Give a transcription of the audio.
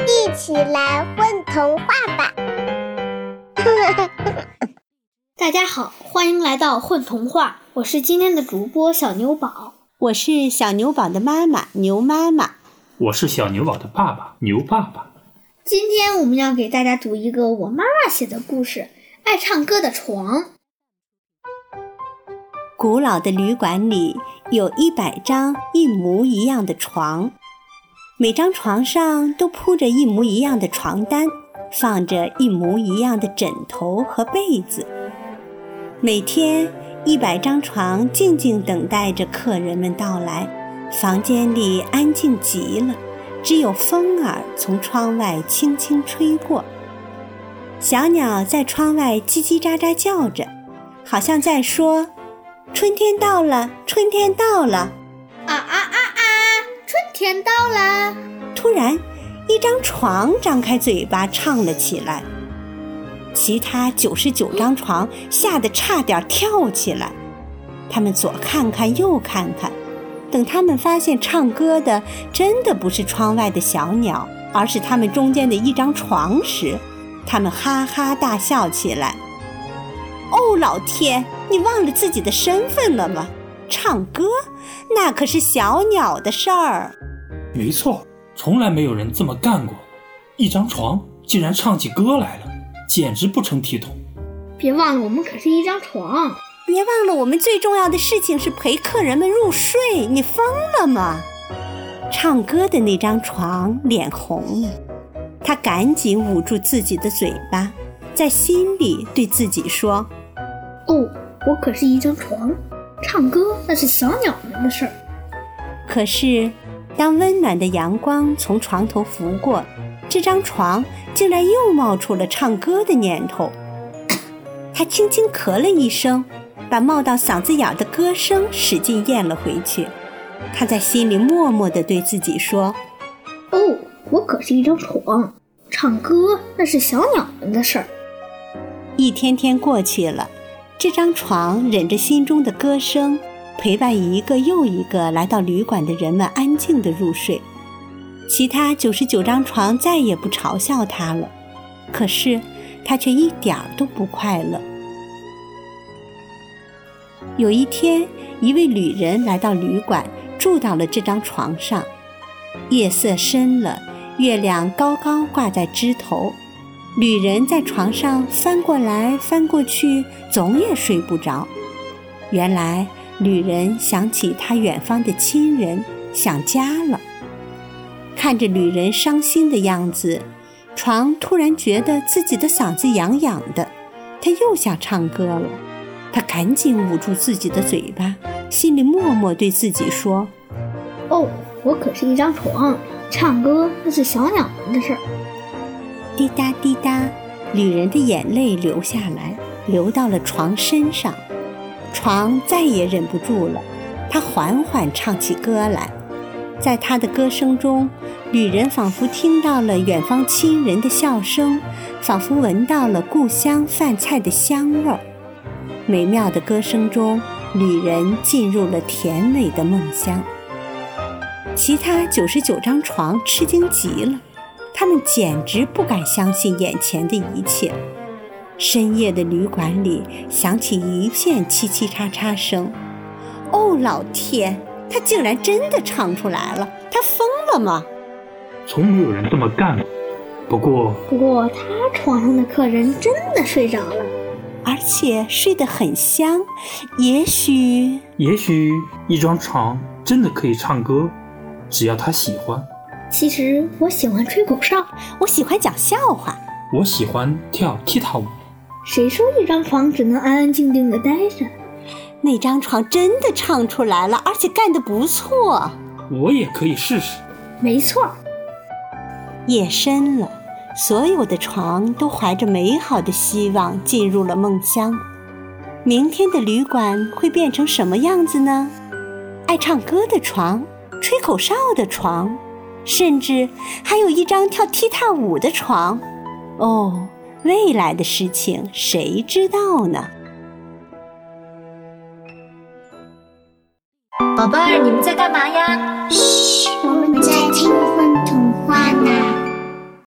一起来混童话吧！大家好，欢迎来到混童话，我是今天的主播小牛宝，我是小牛宝的妈妈牛妈妈，我是小牛宝的爸爸牛爸爸。今天我们要给大家读一个我妈妈写的故事《爱唱歌的床》。古老的旅馆里有一百张一模一样的床，每张床上都铺着一模一样的床单，放着一模一样的枕头和被子。每天，一百张床静静等待着客人们到来，房间里安静极了，只有风儿从窗外轻轻吹过。小鸟在窗外叽叽喳喳叫着，好像在说。春天到了，春天到了，天到了。突然，一张床张开嘴巴唱了起来，其他九十九张床吓得差点跳起来。他们左看看，右看看，等他们发现唱歌的真的不是窗外的小鸟，而是他们中间的一张床时，他们哈哈大笑起来。哦，老天！你忘了自己的身份了吗？唱歌，那可是小鸟的事儿。没错，从来没有人这么干过。一张床竟然唱起歌来了，简直不成体统。别忘了，我们可是一张床。别忘了，我们最重要的事情是陪客人们入睡。你疯了吗？唱歌的那张床脸红了，他赶紧捂住自己的嘴巴，在心里对自己说：“哦。”我可是一张床，唱歌那是小鸟们的事儿。可是，当温暖的阳光从床头拂过，这张床竟然又冒出了唱歌的念头。他轻轻咳了一声，把冒到嗓子眼的歌声使劲咽了回去。他在心里默默地对自己说：“哦，我可是一张床，唱歌那是小鸟们的事儿。”一天天过去了。这张床忍着心中的歌声，陪伴一个又一个来到旅馆的人们安静地入睡。其他九十九张床再也不嘲笑他了，可是他却一点儿都不快乐。有一天，一位旅人来到旅馆，住到了这张床上。夜色深了，月亮高高挂在枝头。旅人在床上翻过来翻过去，总也睡不着。原来，旅人想起他远方的亲人，想家了。看着旅人伤心的样子，床突然觉得自己的嗓子痒痒的，他又想唱歌了。他赶紧捂住自己的嘴巴，心里默默对自己说：“哦，我可是一张床，唱歌那是小鸟们的事儿。”滴答滴答，旅人的眼泪流下来，流到了床身上。床再也忍不住了，他缓缓唱起歌来。在他的歌声中，旅人仿佛听到了远方亲人的笑声，仿佛闻到了故乡饭菜的香味儿。美妙的歌声中，旅人进入了甜美的梦乡。其他九十九张床吃惊极了。他们简直不敢相信眼前的一切。深夜的旅馆里响起一片嘁嘁喳喳声。哦，老天！他竟然真的唱出来了！他疯了吗？从没有人这么干过。不过，不过他床上的客人真的睡着了，而且睡得很香。也许，也许一张床真的可以唱歌，只要他喜欢。其实我喜欢吹口哨，我喜欢讲笑话，我喜欢跳踢踏舞。谁说一张床只能安安静静的待着？那张床真的唱出来了，而且干得不错。我也可以试试。没错。夜深了，所有的床都怀着美好的希望进入了梦乡。明天的旅馆会变成什么样子呢？爱唱歌的床，吹口哨的床。甚至还有一张跳踢踏舞的床，哦，未来的事情谁知道呢？宝贝儿，你们在干嘛呀？嘘，我们在听。